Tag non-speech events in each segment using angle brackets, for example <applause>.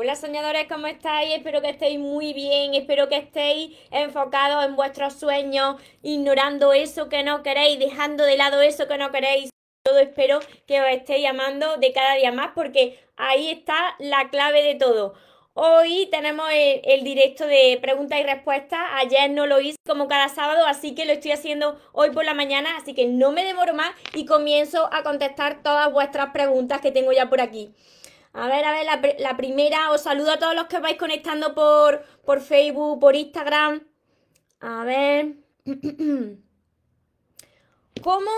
Hola soñadores, ¿cómo estáis? Espero que estéis muy bien, espero que estéis enfocados en vuestros sueños, ignorando eso que no queréis, dejando de lado eso que no queréis. Todo espero que os estéis amando de cada día más porque ahí está la clave de todo. Hoy tenemos el, directo de preguntas y respuestas. Ayer no lo hice como cada sábado, así que lo estoy haciendo hoy por la mañana. Así que no me demoro más y comienzo a contestar todas vuestras preguntas que tengo ya por aquí. A ver, a ver, la, primera, os saludo a todos los que vais conectando por, por Facebook, por Instagram. A ver. <clears throat> ¿Cómo?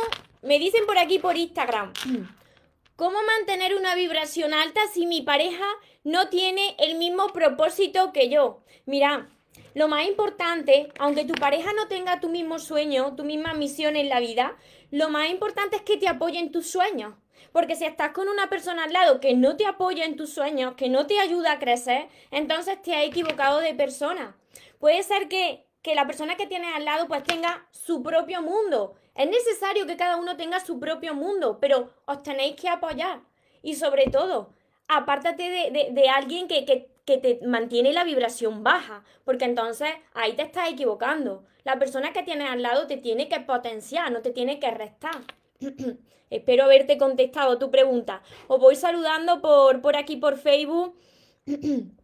Me dicen por aquí por Instagram. <clears throat> ¿Cómo mantener una vibración alta si mi pareja no tiene el mismo propósito que yo? Mira, lo más importante, aunque tu pareja no tenga tu mismo sueño, tu misma misión en la vida, lo más importante es que te apoye en tus sueños. Porque si estás con una persona al lado que no te apoya en tus sueños, que no te ayuda a crecer, entonces te has equivocado de persona. Puede ser que, que la persona que tienes al lado pues tenga su propio mundo es necesario que cada uno tenga su propio mundo, pero os tenéis que apoyar. Y sobre todo, apártate de, alguien que, que, te mantiene la vibración baja, porque entonces ahí te estás equivocando. La persona que tienes al lado te tiene que potenciar, no te tiene que restar. <clears throat> Espero haberte contestado tu pregunta. Os voy saludando por, por aquí por Facebook. <clears throat>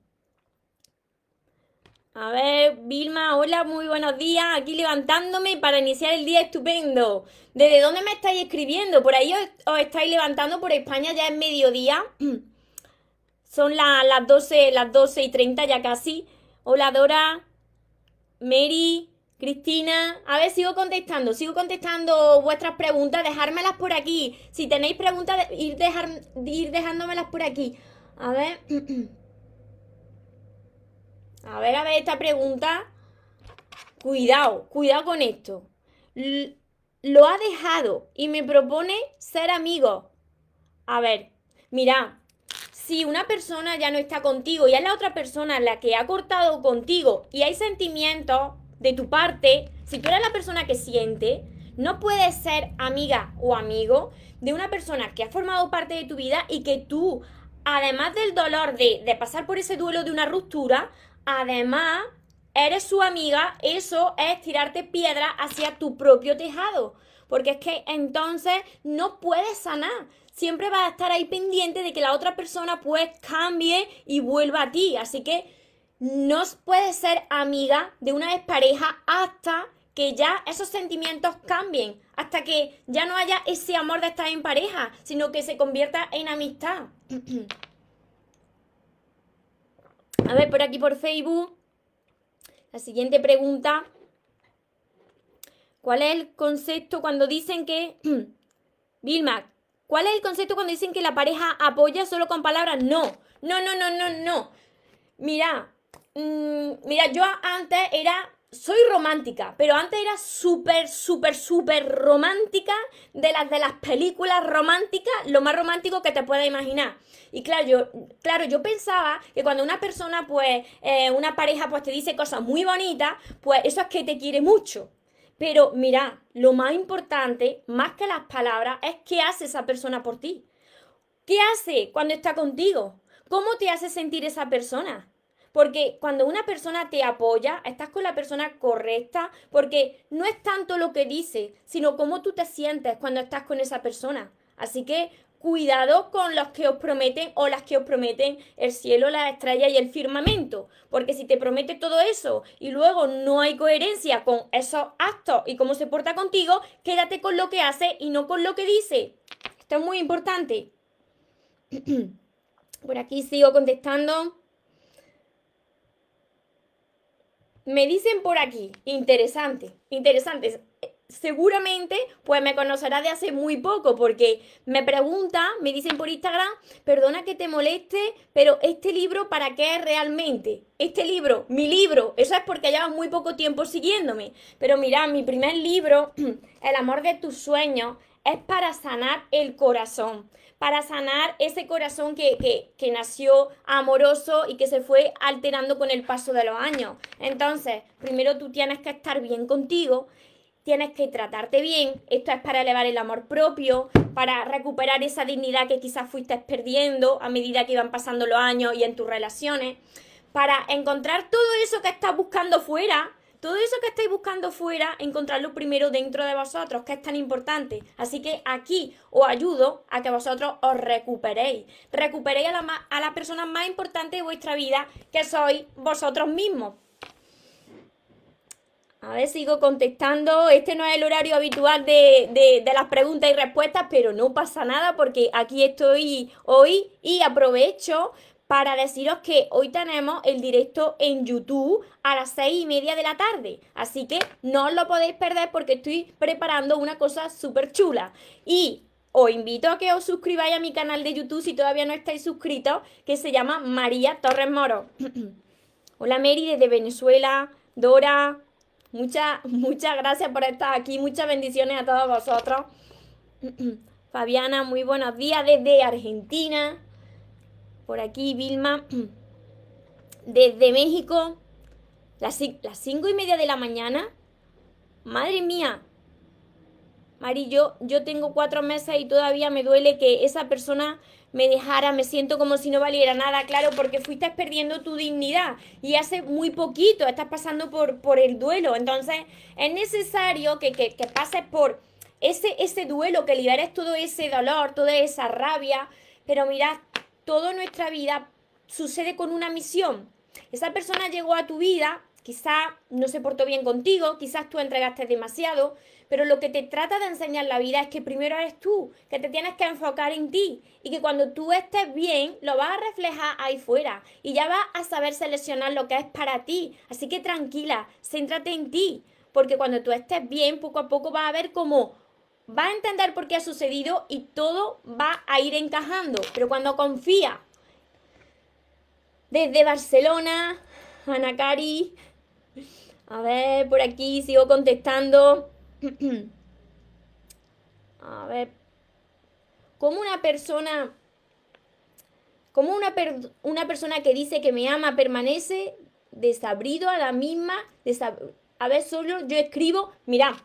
A ver, Vilma, hola, muy buenos días. Aquí levantándome para iniciar el día estupendo. ¿Desde dónde me estáis escribiendo? Por ahí os, estáis levantando por España, ya es mediodía. <clears throat> Son las 12, las 12 y 30 ya casi. Hola, Dora, Mary, Cristina. A ver, sigo contestando, sigo contestando vuestras preguntas. Dejármelas por aquí. Si tenéis preguntas, ir, dejar, ir dejándomelas por aquí. A ver. <clears throat> A ver, a ver esta pregunta. Cuidado, cuidado con esto. lo ha dejado y me propone ser amigo. A ver, mira, si una persona ya no está contigo y es la otra persona la que ha cortado contigo y hay sentimientos de tu parte, si tú eres la persona que siente, no puedes ser amiga o amigo de una persona que ha formado parte de tu vida y que tú, además del dolor de, de pasar por ese duelo de una ruptura, además eres su amiga, eso es tirarte piedra hacia tu propio tejado. Porque es que entonces no puedes sanar. Siempre vas a estar ahí pendiente de que la otra persona pues cambie y vuelva a ti. Así que no puedes ser amiga de una expareja hasta que ya esos sentimientos cambien, hasta que ya no haya ese amor de estar en pareja, sino que se convierta en amistad. <clears throat> A ver, por aquí por Facebook. La siguiente pregunta. ¿Cuál es el concepto cuando dicen que... <clears throat> Vilma, ¿cuál es el concepto cuando dicen que la pareja apoya solo con palabras? No, no, no, no, no, no. Mira, mm, mira, yo antes era soy romántica, pero antes era súper, súper, súper romántica de las de las películas románticas, lo más romántico que te puedas imaginar. Y claro, yo, claro, yo pensaba que cuando una persona, pues, eh, una pareja, pues te dice cosas muy bonitas, pues eso es que te quiere mucho. Pero mira, lo más importante, más que las palabras, es qué hace esa persona por ti. ¿Qué hace cuando está contigo? ¿Cómo te hace sentir esa persona? Porque cuando una persona te apoya, estás con la persona correcta, porque no es tanto lo que dice, sino cómo tú te sientes cuando estás con esa persona. Así que cuidado con los que os prometen o las que os prometen el cielo, la estrella y el firmamento. Porque si te promete todo eso y luego no hay coherencia con esos actos y cómo se porta contigo, quédate con lo que hace y no con lo que dice. Esto es muy importante. <clears throat> Por aquí sigo contestando. Me dicen por aquí, interesante, interesante. Seguramente, pues me conocerá de hace muy poco, porque me pregunta, me dicen por Instagram, perdona que te moleste, pero este libro, ¿para qué es realmente? Este libro, mi libro, eso es porque llevas muy poco tiempo siguiéndome. Pero mira, mi primer libro, <clears throat> El amor de tus sueños, es para sanar el corazón para sanar ese corazón que, nació amoroso y que se fue alterando con el paso de los años. Entonces, primero tú tienes que estar bien contigo tienes que tratarte bien. Esto es para elevar el amor propio, para recuperar esa dignidad que quizás fuiste perdiendo a medida que iban pasando los años y en tus relaciones, para encontrar todo eso que estás buscando fuera. Todo eso que estáis buscando fuera, encontrarlo primero dentro de vosotros, que es tan importante. Así que aquí os ayudo a que vosotros os recuperéis. Recuperéis a la, a la persona más importante de vuestra vida, que sois vosotros mismos. A ver, sigo contestando. Este no es el horario habitual de, las preguntas y respuestas, pero no pasa nada porque aquí estoy hoy y aprovecho para deciros que hoy tenemos el directo en YouTube a las seis y media de la tarde. Así que no os lo podéis perder porque estoy preparando una cosa súper chula. Y os invito a que os suscribáis a mi canal de YouTube si todavía no estáis suscritos, que se llama María Torres Moro. <clears throat> Hola Mary desde Venezuela, Dora, Muchas, muchas gracias por estar aquí. Muchas bendiciones a todos vosotros. <clears throat> Fabiana, muy buenos días desde Argentina. Por aquí, Vilma. <clears throat> Desde México. Las, cinco y media de la mañana. Madre mía. Mari, yo, yo tengo cuatro meses y todavía me duele que esa persona me dejara, me siento como si no valiera nada, claro, porque fuiste perdiendo tu dignidad y hace muy poquito estás pasando por, por el duelo. Entonces, es necesario que, que, que pases por ese, ese duelo, que liberes todo ese dolor, toda esa rabia. Pero mirad, toda nuestra vida sucede con una misión. Esa persona llegó a tu vida, quizá no se portó bien contigo, quizás tú entregaste demasiado, pero lo que te trata de enseñar la vida es que primero eres tú, que te tienes que enfocar en ti y que cuando tú estés bien lo vas a reflejar ahí fuera y ya vas a saber seleccionar lo que es para ti. Así que tranquila, céntrate en ti, porque cuando tú estés bien, poco a poco vas a ver cómo va a entender por qué ha sucedido y todo va a ir encajando. Pero cuando confía, desde Barcelona, Ana Cari, a ver, por aquí sigo contestando. <clears throat> A ver. Como una persona. Como una, una persona que dice que me ama permanece desabrido a la misma. a ver, solo yo escribo. Mira,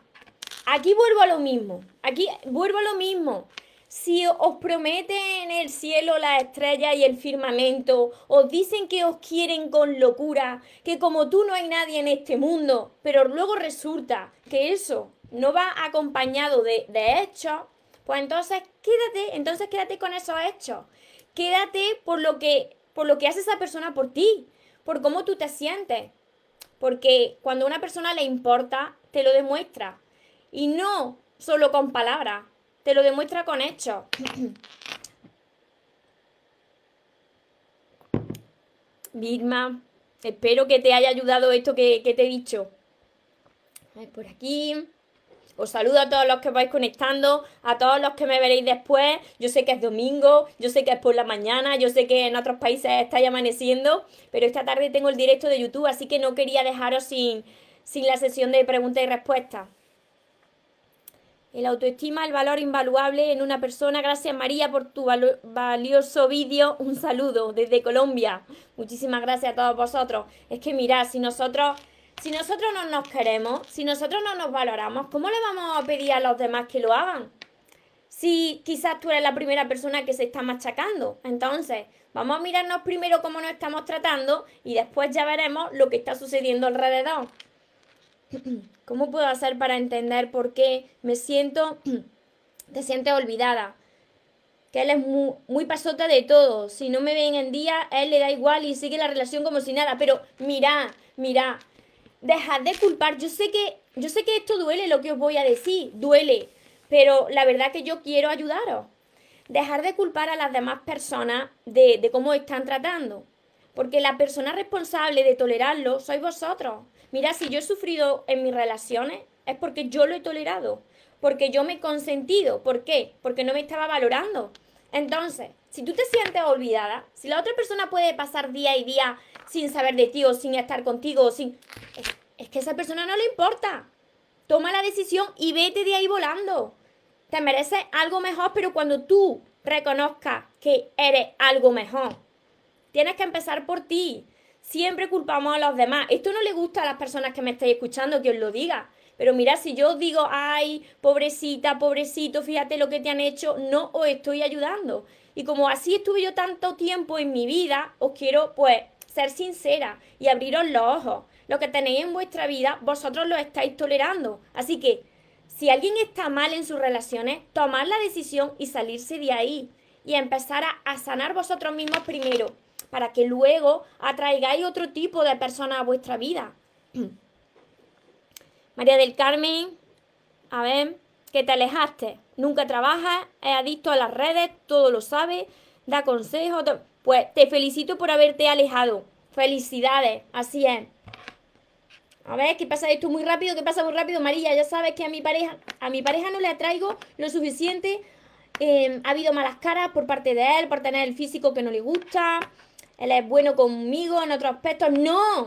aquí vuelvo a lo mismo. Aquí vuelvo a lo mismo. Si os prometen el cielo, la estrella y el firmamento, os dicen que os quieren con locura, que como tú no hay nadie en este mundo, pero luego resulta que eso no va acompañado de, hechos, pues entonces quédate, entonces quédate con esos hechos. Quédate por lo que, por lo que hace esa persona por ti, por cómo tú te sientes. Porque cuando a una persona le importa, te lo demuestra. Y no solo con palabras, te lo demuestra con hechos. <clears throat> Vilma, espero que te haya ayudado esto que, te he dicho. Por aquí. Os saludo a todos los que vais conectando, a todos los que me veréis después. Yo sé que es domingo, yo sé que es por la mañana, yo sé que en otros países estáis amaneciendo, pero esta tarde tengo el directo de YouTube, así que no quería dejaros sin, sin la sesión de preguntas y respuestas. El autoestima, el valor invaluable en una persona. Gracias María por tu valioso vídeo. Un saludo desde Colombia. Muchísimas gracias a todos vosotros. Es que mirad, si nosotros si nosotros no nos queremos, si nosotros no nos valoramos, ¿cómo le vamos a pedir a los demás que lo hagan? Si quizás tú eres la primera persona que se está machacando. Entonces, vamos a mirarnos primero cómo nos estamos tratando y después ya veremos lo que está sucediendo alrededor. <clears throat> ¿Cómo puedo hacer para entender por qué me siento, <clears throat> te sientes olvidada? Que él es muy, muy pasota de todo. Si no me ven en día, a él le da igual y sigue la relación como si nada. Pero mira, mira, dejad de culpar. Yo sé que, yo sé que esto duele lo que os voy a decir, duele, pero la verdad que yo quiero ayudaros. Dejar de culpar a las demás personas de, de cómo están tratando. Porque la persona responsable de tolerarlo sois vosotros. Mira, si yo he sufrido en mis relaciones, es porque yo lo he tolerado. Porque yo me he consentido. ¿Por qué? Porque no me estaba valorando. Entonces, si tú te sientes olvidada, si la otra persona puede pasar día y día sin saber de ti o sin estar contigo, sin... Es, que a esa persona no le importa. Toma la decisión y vete de ahí volando. Te mereces algo mejor, pero cuando tú reconozcas que eres algo mejor, tienes que empezar por ti. Siempre culpamos a los demás. Esto no le gusta a las personas que me estáis escuchando que os lo diga. Pero mira, si yo os digo, ay, pobrecita, pobrecito, fíjate lo que te han hecho, no os estoy ayudando. Y como así estuve yo tanto tiempo en mi vida, os quiero pues ser sincera y abriros los ojos. Lo que tenéis en vuestra vida, vosotros lo estáis tolerando. Así que, si alguien está mal en sus relaciones, tomad la decisión y salirse de ahí. Y empezar a sanar vosotros mismos primero, para que luego atraigáis otro tipo de personas a vuestra vida. <clears throat> María del Carmen, a ver, que te alejaste, nunca trabajas, es adicto a las redes, todo lo sabe, da consejos. Pues te felicito por haberte alejado. Felicidades, así es. A ver, ¿qué pasa esto muy rápido? ¿Qué pasa muy rápido? María, ya sabes que a mi pareja, a mi pareja no le atraigo lo suficiente. Em, ha habido malas caras por parte de él, por tener el físico que no le gusta. Él es bueno conmigo en otros aspectos. No,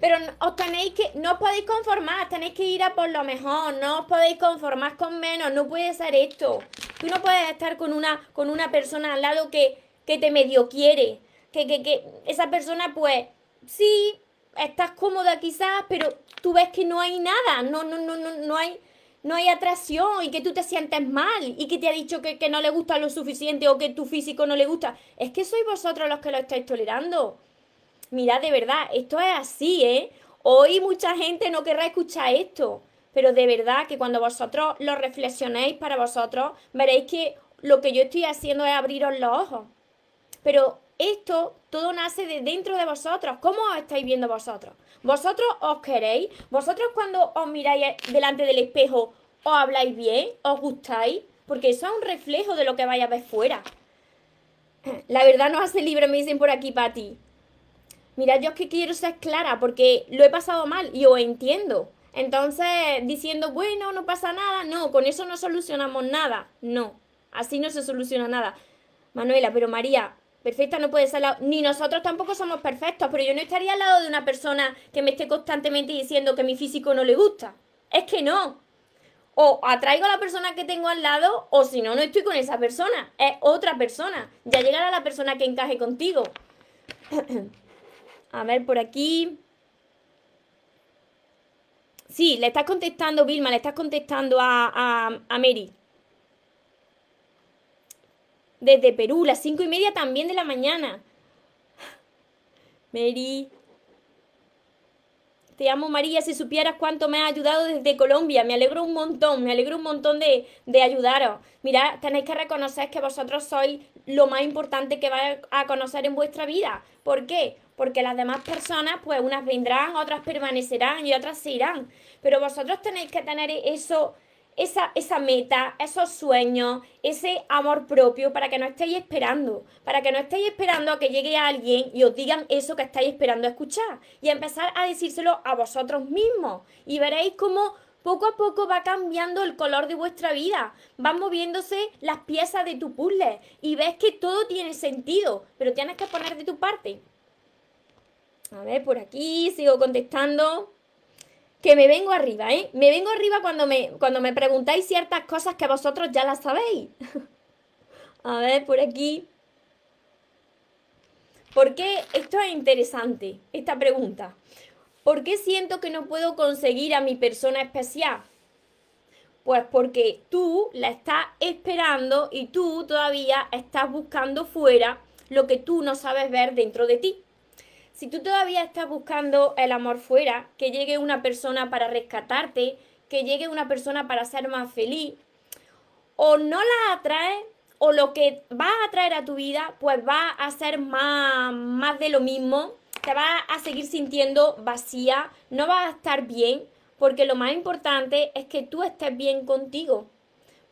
pero os tenéis que, no os podéis conformar, tenéis que ir a por lo mejor, no os podéis conformar con menos, no puede ser esto. Tú no puedes estar con una, con una persona al lado que, que te medio quiere, que, que, que esa persona pues sí, estás cómoda quizás, pero tú ves que no hay nada, no, no, no, no, no hay, no hay atracción y que tú te sientes mal y que te ha dicho que, que no le gusta lo suficiente o que tu físico no le gusta. Es que sois vosotros los que lo estáis tolerando. Mira, de verdad, esto es así, ¿eh? Hoy mucha gente no querrá escuchar esto, pero de verdad que cuando vosotros lo reflexionéis para vosotros, veréis que lo que yo estoy haciendo es abriros los ojos. Pero esto todo nace de dentro de vosotros. ¿Cómo os estáis viendo vosotros? ¿Vosotros os queréis? ¿Vosotros cuando os miráis delante del espejo os habláis bien? ¿Os gustáis? Porque eso es un reflejo de lo que vais a ver fuera. La verdad no hace libre, me dicen por aquí, Pati. Mira, yo es que quiero ser clara porque lo he pasado mal y os entiendo. Entonces, diciendo, bueno, no pasa nada, no, con eso no solucionamos nada. No, así no se soluciona nada. Manuela, pero María, perfecta no puede ser la... Ni nosotros tampoco somos perfectos, pero yo no estaría al lado de una persona que me esté constantemente diciendo que mi físico no le gusta. Es que no. O atraigo a la persona que tengo al lado, o si no, no estoy con esa persona. Es otra persona. Ya llegará la persona que encaje contigo. <clears throat> A ver, por aquí. Sí, le estás contestando, Vilma, le estás contestando a, a, a Mary. Desde Perú, las cinco y media también de la mañana. Mary. Te amo María, si supieras cuánto me ha ayudado desde Colombia. Me alegro un montón, me alegro un montón de, de ayudaros. Mirad, tenéis que reconocer que vosotros sois lo más importante que vais a conocer en vuestra vida. ¿Por qué? porque las demás personas, pues unas vendrán, otras permanecerán y otras se irán. Pero vosotros tenéis que tener eso, esa, esa meta, esos sueños, ese amor propio para que no estéis esperando, para que no estéis esperando a que llegue alguien y os digan eso que estáis esperando escuchar y empezar a decírselo a vosotros mismos y veréis cómo poco a poco va cambiando el color de vuestra vida, van moviéndose las piezas de tu puzzle y ves que todo tiene sentido, pero tienes que poner de tu parte. A ver, por aquí sigo contestando. Que me vengo arriba, ¿eh? Me vengo arriba cuando me, cuando me preguntáis ciertas cosas que vosotros ya las sabéis. <laughs> A ver, por aquí. ¿Por qué? Esto es interesante, esta pregunta. ¿Por qué siento que no puedo conseguir a mi persona especial? Pues porque tú la estás esperando y tú todavía estás buscando fuera lo que tú no sabes ver dentro de ti. Si tú todavía estás buscando el amor fuera, que llegue una persona para rescatarte, que llegue una persona para ser más feliz, o no la atraes, o lo que va a atraer a tu vida, pues va a ser más, más de lo mismo, te va a seguir sintiendo vacía, no va a estar bien, porque lo más importante es que tú estés bien contigo.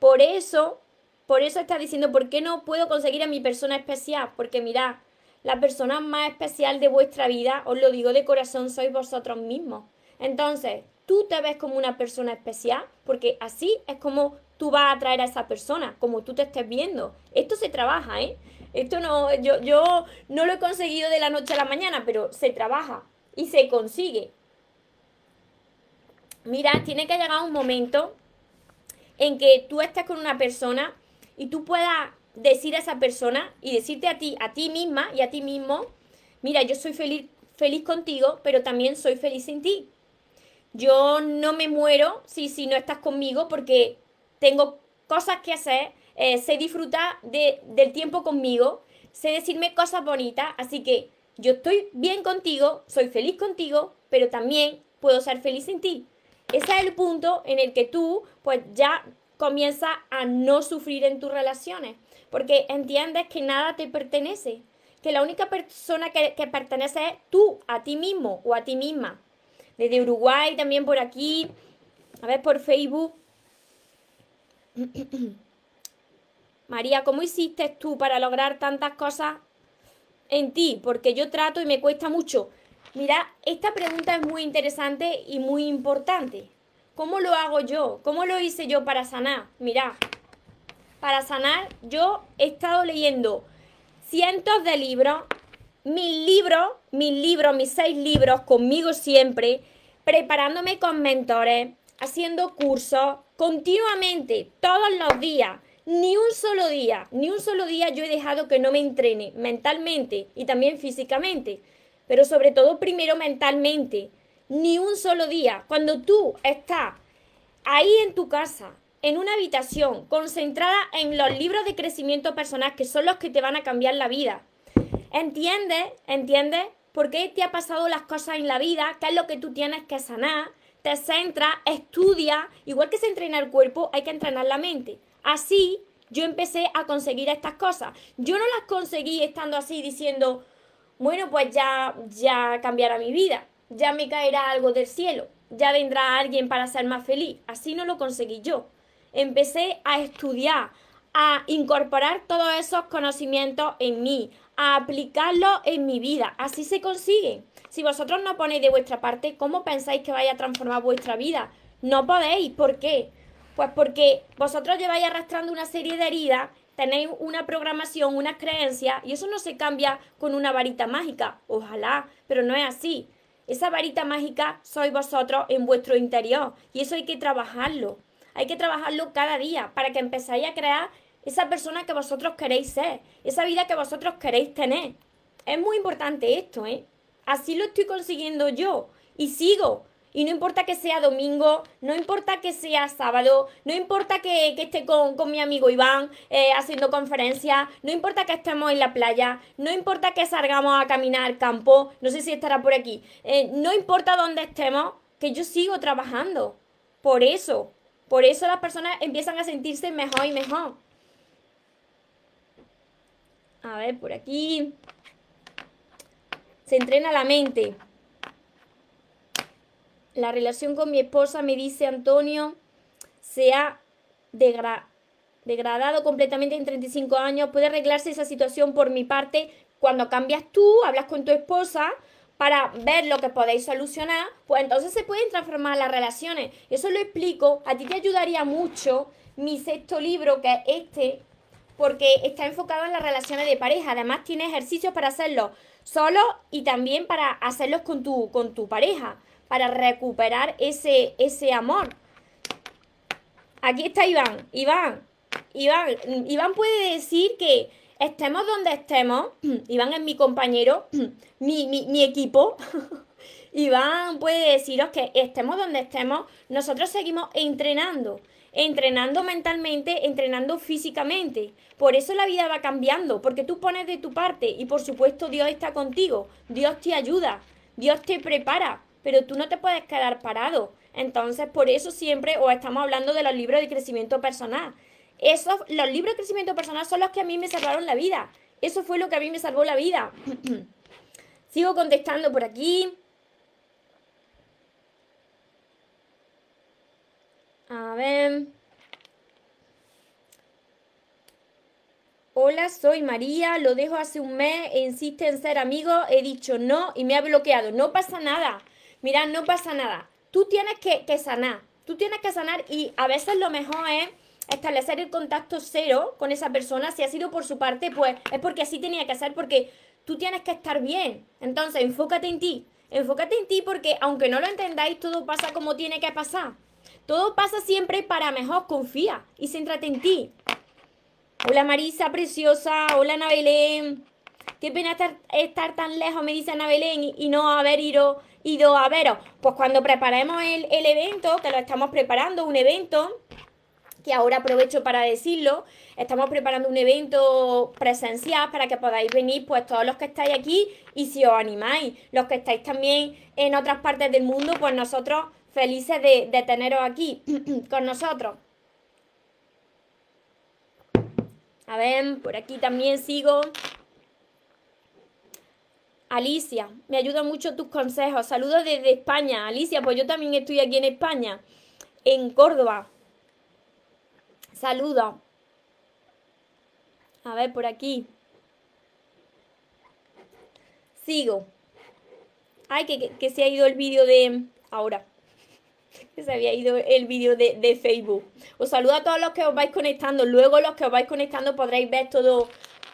Por eso, por eso estás diciendo, ¿por qué no puedo conseguir a mi persona especial? Porque mira, la persona más especial de vuestra vida, os lo digo de corazón, sois vosotros mismos. Entonces, tú te ves como una persona especial, porque así es como tú vas a atraer a esa persona, como tú te estés viendo. Esto se trabaja, ¿eh? Esto no, yo, yo no lo he conseguido de la noche a la mañana, pero se trabaja y se consigue. Mira, tiene que llegar un momento en que tú estés con una persona y tú puedas decir a esa persona y decirte a ti, a ti misma y a ti mismo, mira, yo soy feliz, feliz contigo, pero también soy feliz sin ti. Yo no me muero si, si no estás conmigo porque tengo cosas que hacer, eh, sé disfrutar del tiempo conmigo, sé decirme cosas bonitas, así que yo estoy bien contigo, soy feliz contigo, pero también puedo ser feliz sin ti. Ese es el punto en el que tú pues ya comienzas a no sufrir en tus relaciones, porque entiendes que nada te pertenece, que la única persona que, que pertenece es tú, a ti mismo o a ti misma. Desde Uruguay, también por aquí, a ver, por Facebook. <clears throat> María, ¿cómo hiciste tú para lograr tantas cosas en ti? Porque yo trato y me cuesta mucho. Mira, esta pregunta es muy interesante y muy importante. ¿Cómo lo hago yo? ¿Cómo lo hice yo para sanar? Mira, para sanar yo he estado leyendo cientos de libros, mil libros, mil libros, mis seis libros conmigo siempre, preparándome con mentores, haciendo cursos continuamente, todos los días. Ni un solo día, ni un solo día yo he dejado que no me entrene mentalmente y también físicamente, pero sobre todo primero mentalmente. Ni un solo día. Cuando tú estás ahí en tu casa, en una habitación, concentrada en los libros de crecimiento personal, que son los que te van a cambiar la vida. ¿Entiendes? ¿Entiendes? ¿Por qué te ha pasado las cosas en la vida? ¿Qué es lo que tú tienes que sanar? Te centras, estudia. Igual que se entrena el cuerpo, hay que entrenar la mente. Así yo empecé a conseguir estas cosas. Yo no las conseguí estando así diciendo, bueno, pues ya, ya cambiará mi vida, ya me caerá algo del cielo, ya vendrá alguien para ser más feliz. Así no lo conseguí yo empecé a estudiar, a incorporar todos esos conocimientos en mí, a aplicarlos en mi vida. Así se consigue. Si vosotros no ponéis de vuestra parte, ¿cómo pensáis que vaya a transformar vuestra vida? No podéis. ¿Por qué? Pues porque vosotros lleváis arrastrando una serie de heridas, tenéis una programación, unas creencias, y eso no se cambia con una varita mágica. Ojalá, pero no es así. Esa varita mágica sois vosotros en vuestro interior, y eso hay que trabajarlo. Hay que trabajarlo cada día para que empezáis a crear esa persona que vosotros queréis ser, esa vida que vosotros queréis tener. Es muy importante esto, ¿eh? Así lo estoy consiguiendo yo y sigo. Y no importa que sea domingo, no importa que sea sábado, no importa que, esté con, mi amigo Iván eh, haciendo conferencias, no importa que estemos en la playa, no importa que salgamos a caminar al campo, no sé si estará por aquí, eh, no importa dónde estemos, que yo sigo trabajando. Por eso, por eso las personas empiezan a sentirse mejor y mejor. A ver, por aquí. Se entrena la mente. La relación con mi esposa, me dice Antonio, se ha degradado completamente en 35 años. Puede arreglarse esa situación por mi parte cuando cambias tú, hablas con tu esposa para ver lo que podéis solucionar, pues entonces se pueden transformar las relaciones. Eso lo explico. A ti te ayudaría mucho mi sexto libro, que es este, porque está enfocado en las relaciones de pareja. Además, tiene ejercicios para hacerlo solo y también para hacerlos con tu pareja, para recuperar ese, ese amor. Aquí está Iván. Iván, Iván, Iván puede decir que estemos donde estemos, <clears throat> Iván es mi compañero, <clears throat> mi, mi, equipo, <laughs> Iván puede deciros que estemos donde estemos, nosotros seguimos entrenando, entrenando mentalmente, entrenando físicamente. Por eso la vida va cambiando, porque tú pones de tu parte y por supuesto Dios está contigo, Dios te ayuda, Dios te prepara, pero tú no te puedes quedar parado. Entonces, por eso siempre os estamos hablando de los libros de crecimiento personal. Esos, los libros de crecimiento personal son los que a mí me salvaron la vida. Eso fue lo que a mí me salvó la vida. <clears throat> Sigo contestando por aquí. A ver. Hola, soy María, lo dejo hace un mes insiste en ser amigo, he dicho no y me ha bloqueado. No pasa nada. Mira, no pasa nada. Tú tienes que, sanar. Tú tienes que sanar y a veces lo mejor es establecer el contacto cero con esa persona, si ha sido por su parte, pues es porque así tenía que ser, porque tú tienes que estar bien. Entonces, enfócate en ti. Enfócate en ti porque aunque no lo entendáis, todo pasa como tiene que pasar. Todo pasa siempre para mejor, confía y céntrate en ti. Hola Marisa, preciosa. Hola Ana Qué pena estar, tan lejos, me dice Ana Belén, y, no haber ido, ido a veros. Pues cuando preparemos el, el evento, que lo estamos preparando, un evento, que ahora aprovecho para decirlo, estamos preparando un evento presencial para que podáis venir pues todos los que estáis aquí y si os animáis, los que estáis también en otras partes del mundo, pues nosotros felices de, de teneros aquí <clears throat> con nosotros. A ver, por aquí también sigo. Alicia, me ayudan mucho tus consejos. Saludos desde España. Alicia, pues yo también estoy aquí en España, en Córdoba. Saludos. A ver, por aquí. Sigo. Ay, que, se ha ido el vídeo de... Ahora. <laughs> Que se había ido el vídeo de, Facebook. Os saludo a todos los que os vais conectando. Luego los que os vais conectando podréis ver todo,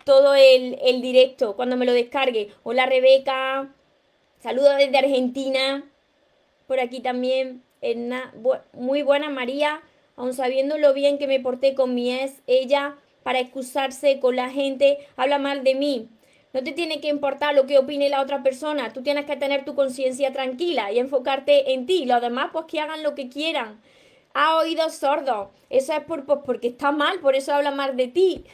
todo el, el directo cuando me lo descargue. Hola Rebeca. Saludos desde Argentina. Por aquí también. Muy buena María aun sabiendo lo bien que me porté con mi ex, ella, para excusarse con la gente, habla mal de mí. No te tiene que importar lo que opine la otra persona, tú tienes que tener tu conciencia tranquila y enfocarte en ti. Los demás, pues que hagan lo que quieran. Ha oído sordo. Eso es por, pues, porque está mal, por eso habla mal de ti.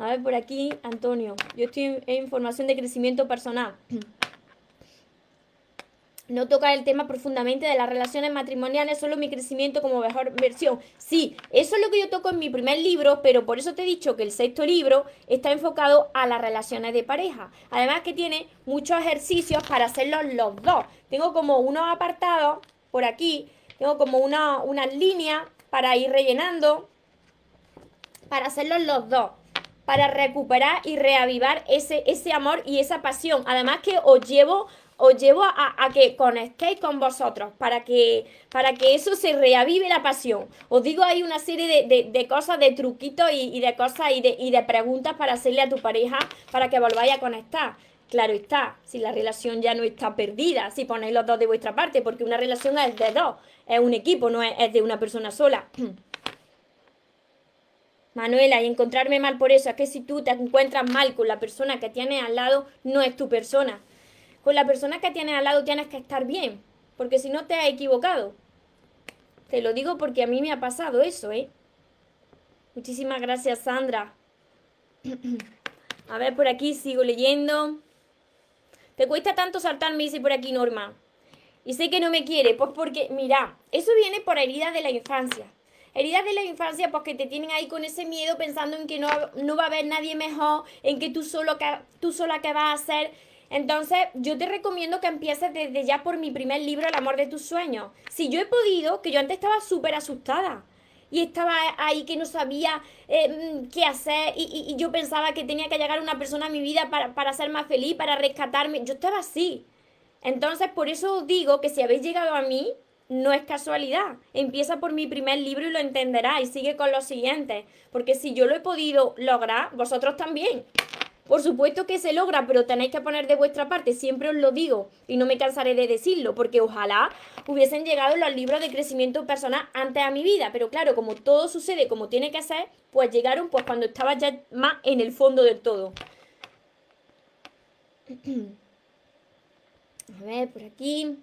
A ver, por aquí, Antonio. Yo estoy en información de crecimiento personal. <clears throat> no tocar el tema profundamente de las relaciones matrimoniales, solo mi crecimiento como mejor versión. Sí, eso es lo que yo toco en mi primer libro, pero por eso te he dicho que el sexto libro está enfocado a las relaciones de pareja. Además que tiene muchos ejercicios para hacerlos los dos. Tengo como unos apartados por aquí, tengo como una, una línea para ir rellenando, para hacerlos los dos para recuperar y reavivar ese, ese amor y esa pasión. Además que os llevo os llevo a, que conectéis con vosotros para que, para que eso se reavive la pasión. Os digo hay una serie de, cosas, de truquitos y, de cosas y de, y de preguntas para hacerle a tu pareja para que volváis a conectar. Claro está, si la relación ya no está perdida, si ponéis los dos de vuestra parte, porque una relación es de dos, es un equipo, no es de una persona sola. <clears throat> Manuela, y encontrarme mal por eso, es que si tú te encuentras mal con la persona que tienes al lado, no es tu persona con la persona que tienes al lado tienes que estar bien, porque si no te has equivocado. Te lo digo porque a mí me ha pasado eso, ¿eh? Muchísimas gracias, Sandra. <clears throat> a ver, por aquí sigo leyendo. ¿Te cuesta tanto saltarme? Dice por aquí Norma. Y sé que no me quiere, pues porque, mira, eso viene por heridas de la infancia. Heridas de la infancia, pues que te tienen ahí con ese miedo pensando en que no, no va a haber nadie mejor, en que tú, solo, tú sola que vas a hacer entonces, yo te recomiendo que empieces desde ya por mi primer libro, El amor de tus sueños. Si yo he podido, que yo antes estaba súper asustada y estaba ahí que no sabía eh, mm, qué hacer y, yo pensaba que tenía que llegar una persona a mi vida para, para ser más feliz, para rescatarme. Yo estaba así. Entonces, por eso os digo que si habéis llegado a mí, no es casualidad. Empieza por mi primer libro y lo entenderás y sigue con los siguientes. Porque si yo lo he podido lograr, vosotros también. Por supuesto que se logra, pero tenéis que poner de vuestra parte, siempre os lo digo y no me cansaré de decirlo, porque ojalá hubiesen llegado los libros de crecimiento personal antes a mi vida, pero claro, como todo sucede como tiene que ser, pues llegaron pues cuando estaba ya más en el fondo del todo. <clears throat> A ver, por aquí.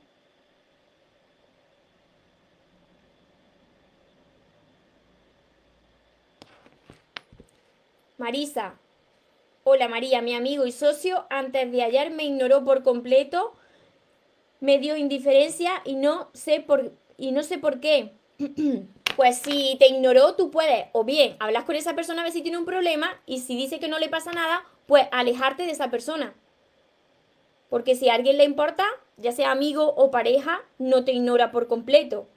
Marisa, Hola María, mi amigo y socio, antes de ayer me ignoró por completo, me dio indiferencia y no sé por, y no sé por qué. <clears throat> pues si te ignoró, tú puedes o bien hablas con esa persona a ver si tiene un problema y si dice que no le pasa nada, pues alejarte de esa persona. Porque si a alguien le importa, ya sea amigo o pareja, no te ignora por completo.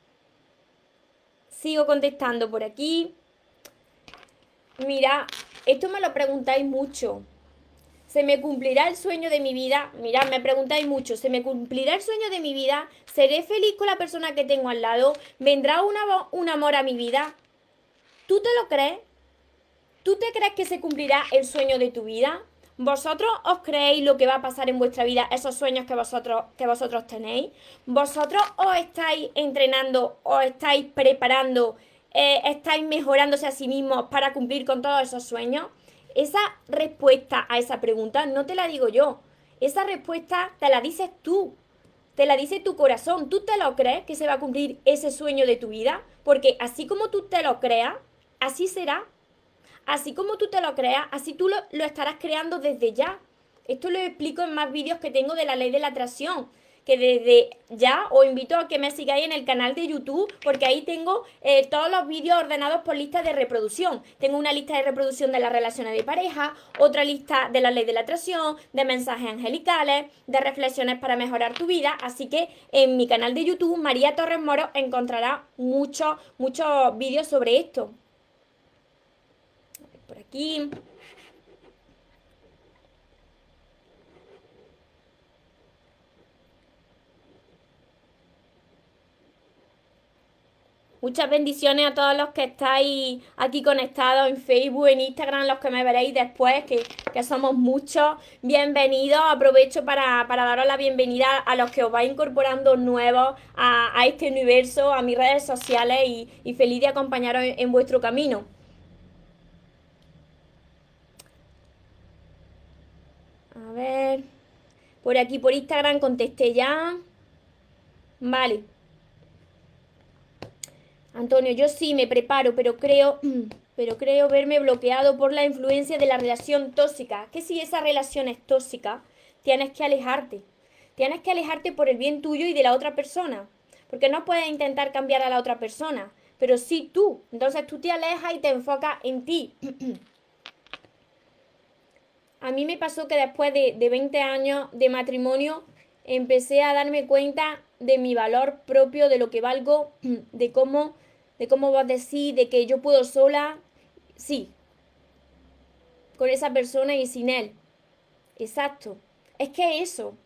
Sigo contestando por aquí. Mira, esto me lo preguntáis mucho. ¿Se me cumplirá el sueño de mi vida? Mirad, me preguntáis mucho. ¿Se me cumplirá el sueño de mi vida? ¿Seré feliz con la persona que tengo al lado? ¿Vendrá un amor a mi vida? ¿Tú te lo crees? ¿Tú te crees que se cumplirá el sueño de tu vida? ¿Vosotros os creéis lo que va a pasar en vuestra vida, esos sueños que vosotros, que vosotros tenéis? ¿Vosotros os estáis entrenando, os estáis preparando eh, estáis mejorándose a sí mismos para cumplir con todos esos sueños. esa respuesta a esa pregunta no te la digo yo. Esa respuesta te la dices tú. Te la dice tu corazón. ¿Tú te lo crees que se va a cumplir ese sueño de tu vida? Porque así como tú te lo creas, así será. Así como tú te lo creas, así tú lo, lo estarás creando desde ya. Esto lo explico en más vídeos que tengo de la ley de la atracción que desde ya os invito a que me sigáis en el canal de YouTube porque ahí tengo eh, todos los vídeos ordenados por lista de reproducción. Tengo una lista de reproducción de las relaciones de pareja, otra lista de la ley de la atracción, de mensajes angelicales, de reflexiones para mejorar tu vida. Así que en mi canal de YouTube, María Torres Moro, encontrará muchos, muchos vídeos sobre esto. Por aquí. Muchas bendiciones a todos los que estáis aquí conectados en Facebook, en Instagram, los que me veréis después, que, somos muchos. Bienvenidos. Aprovecho para, daros la bienvenida a los que os vais incorporando nuevos a, este universo, a mis redes sociales y, feliz de acompañaros en, vuestro camino. A ver. Por aquí, por Instagram, contesté ya. Vale. Antonio, yo sí me preparo, pero creo, <clears throat> pero creo verme bloqueado por la influencia de la relación tóxica. Que si esa relación es tóxica, tienes que alejarte. Tienes que alejarte por el bien tuyo y de la otra persona. Porque no puedes intentar cambiar a la otra persona, pero sí tú. Entonces tú te alejas y te enfocas en ti. <clears throat> a mí me pasó que después de, de 20 años de matrimonio empecé a darme cuenta de mi valor propio, de lo que valgo, <clears throat> de cómo, de cómo vos decís, de que yo puedo sola, sí, con esa persona y sin él. Exacto. Es que eso,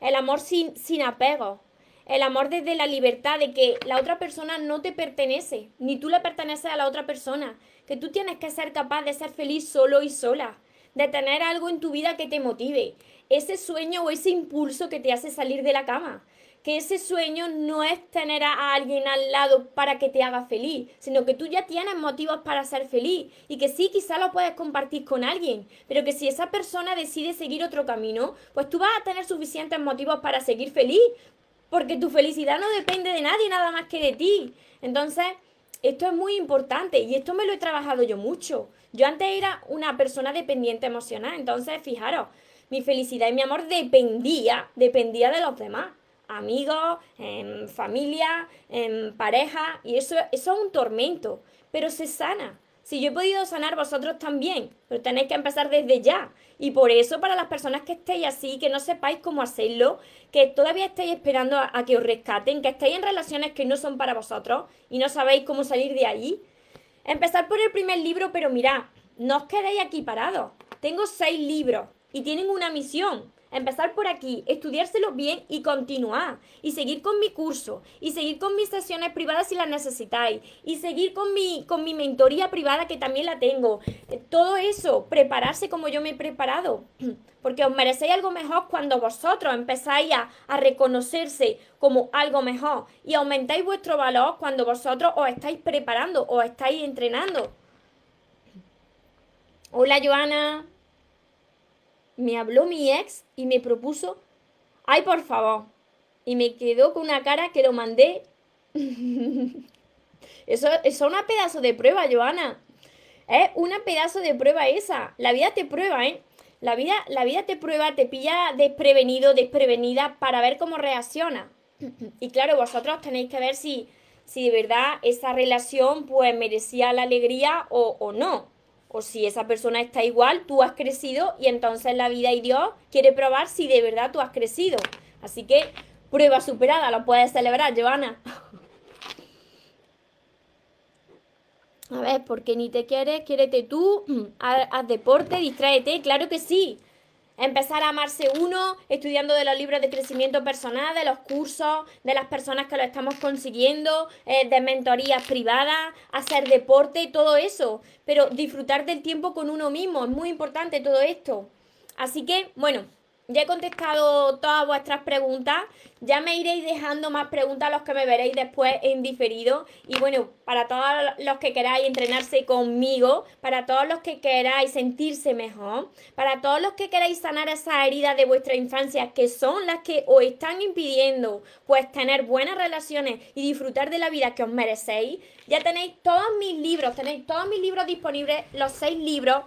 el amor sin, sin apego, el amor desde la libertad de que la otra persona no te pertenece, ni tú le perteneces a la otra persona, que tú tienes que ser capaz de ser feliz solo y sola, de tener algo en tu vida que te motive, ese sueño o ese impulso que te hace salir de la cama, que ese sueño no es tener a alguien al lado para que te haga feliz, sino que tú ya tienes motivos para ser feliz y que sí, quizá lo puedes compartir con alguien, pero que si esa persona decide seguir otro camino, pues tú vas a tener suficientes motivos para seguir feliz, porque tu felicidad no depende de nadie nada más que de ti. Entonces, esto es muy importante y esto me lo he trabajado yo mucho. Yo antes era una persona dependiente emocional, entonces fijaros, mi felicidad y mi amor dependía, dependía de los demás amigos, en familia, en pareja, y eso, eso es un tormento, pero se sana. Si yo he podido sanar, vosotros también, pero tenéis que empezar desde ya. Y por eso, para las personas que estéis así, que no sepáis cómo hacerlo, que todavía estáis esperando a, que os rescaten, que estéis en relaciones que no son para vosotros y no sabéis cómo salir de ahí, empezar por el primer libro, pero mirad, no os quedéis aquí parados. Tengo seis libros y tienen una misión empezar por aquí, estudiárselo bien y continuar. Y seguir con mi curso, y seguir con mis sesiones privadas si las necesitáis, y seguir con mi, con mi mentoría privada que también la tengo. Eh, todo eso, prepararse como yo me he preparado. <clears throat> Porque os merecéis algo mejor cuando vosotros empezáis a, a reconocerse como algo mejor y aumentáis vuestro valor cuando vosotros os estáis preparando, os estáis entrenando. Hola Joana me habló mi ex y me propuso, ay, por favor. Y me quedó con una cara que lo mandé. <laughs> eso, es una pedazo de prueba, Joana. Es una pedazo de prueba esa. La vida te prueba, ¿eh? La vida, la vida te prueba, te pilla desprevenido, desprevenida para ver cómo reacciona. <clears throat> Y claro, vosotros tenéis que ver si, si de verdad esa relación pues merecía la alegría o, o no. O si esa persona está igual, tú has crecido y entonces la vida y Dios quiere probar si de verdad tú has crecido. Así que prueba superada, lo puedes celebrar, Joana. A ver, porque ni te quieres, quiérete tú, <clears throat> haz, haz deporte, distráete, claro que sí empezar a amarse uno, estudiando de los libros de crecimiento personal, de los cursos, de las personas que lo estamos consiguiendo, eh, de mentorías privadas, hacer deporte, todo eso. Pero disfrutar del tiempo con uno mismo, es muy importante todo esto. Así que, bueno, ya he contestado todas vuestras preguntas. Ya me iréis dejando más preguntas los que me veréis después en diferido. Y bueno, para todos los que queráis entrenarse conmigo, para todos los que queráis sentirse mejor, para todos los que queráis sanar esas heridas de vuestra infancia que son las que os están impidiendo pues tener buenas relaciones y disfrutar de la vida que os merecéis, ya tenéis todos mis libros, tenéis todos mis libros disponibles, los seis libros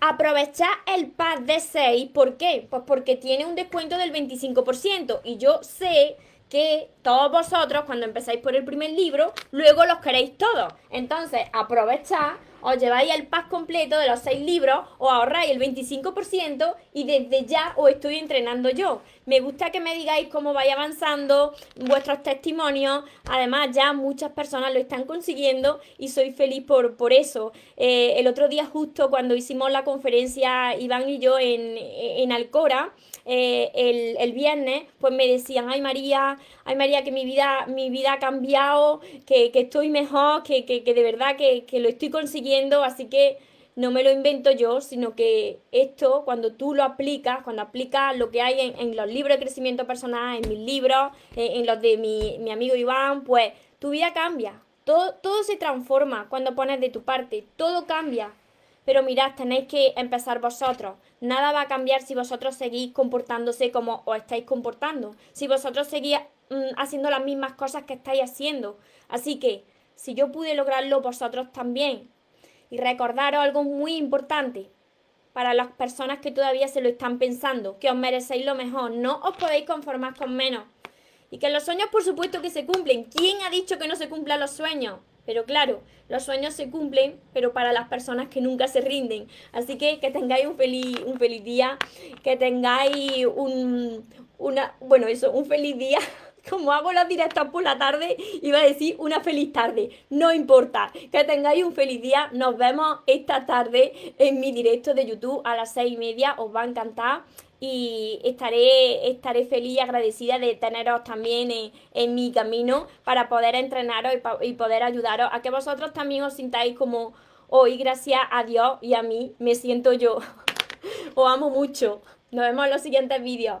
Aprovechar el pack de 6, ¿por qué? Pues porque tiene un descuento del 25% y yo sé que todos vosotros cuando empezáis por el primer libro, luego los queréis todos. Entonces, aprovechad os lleváis el pack completo de los seis libros, os ahorráis el 25% y desde ya os estoy entrenando yo. Me gusta que me digáis cómo vais avanzando, vuestros testimonios. Además, ya muchas personas lo están consiguiendo y soy feliz por, por eso. Eh, el otro día, justo cuando hicimos la conferencia, Iván y yo en, en Alcora, eh, el, el, viernes, pues me decían, ay María, ay María, que mi vida, mi vida ha cambiado, que, que estoy mejor, que, que, que de verdad que, que lo estoy consiguiendo, así que no me lo invento yo, sino que esto, cuando tú lo aplicas, cuando aplicas lo que hay en, los libros de crecimiento personal, en mis libros, en, los de mi, mi, amigo Iván, pues tu vida cambia. Todo, todo se transforma cuando pones de tu parte, todo cambia. Pero mirad, tenéis que empezar vosotros. Nada va a cambiar si vosotros seguís comportándose como os estáis comportando. Si vosotros seguís mm, haciendo las mismas cosas que estáis haciendo. Así que, si yo pude lograrlo, vosotros también. Y recordaros algo muy importante para las personas que todavía se lo están pensando, que os merecéis lo mejor, no os podéis conformar con menos. Y que los sueños, por supuesto, que se cumplen. ¿Quién ha dicho que no se cumplan los sueños? Pero claro, los sueños se cumplen, pero para las personas que nunca se rinden. Así que que tengáis un feliz, un feliz día, que tengáis un, una, bueno, eso, un feliz día. <laughs> Como hago las directas por la tarde, iba a decir una feliz tarde. No importa. Que tengáis un feliz día. Nos vemos esta tarde en mi directo de YouTube a las seis y media. Os va a encantar y estaré, estaré feliz y agradecida de teneros también en, mi camino para poder entrenaros y, y, poder ayudaros a que vosotros también os sintáis como hoy, gracias a Dios y a mí, me siento yo. <laughs> os amo mucho. Nos vemos en los siguientes vídeos.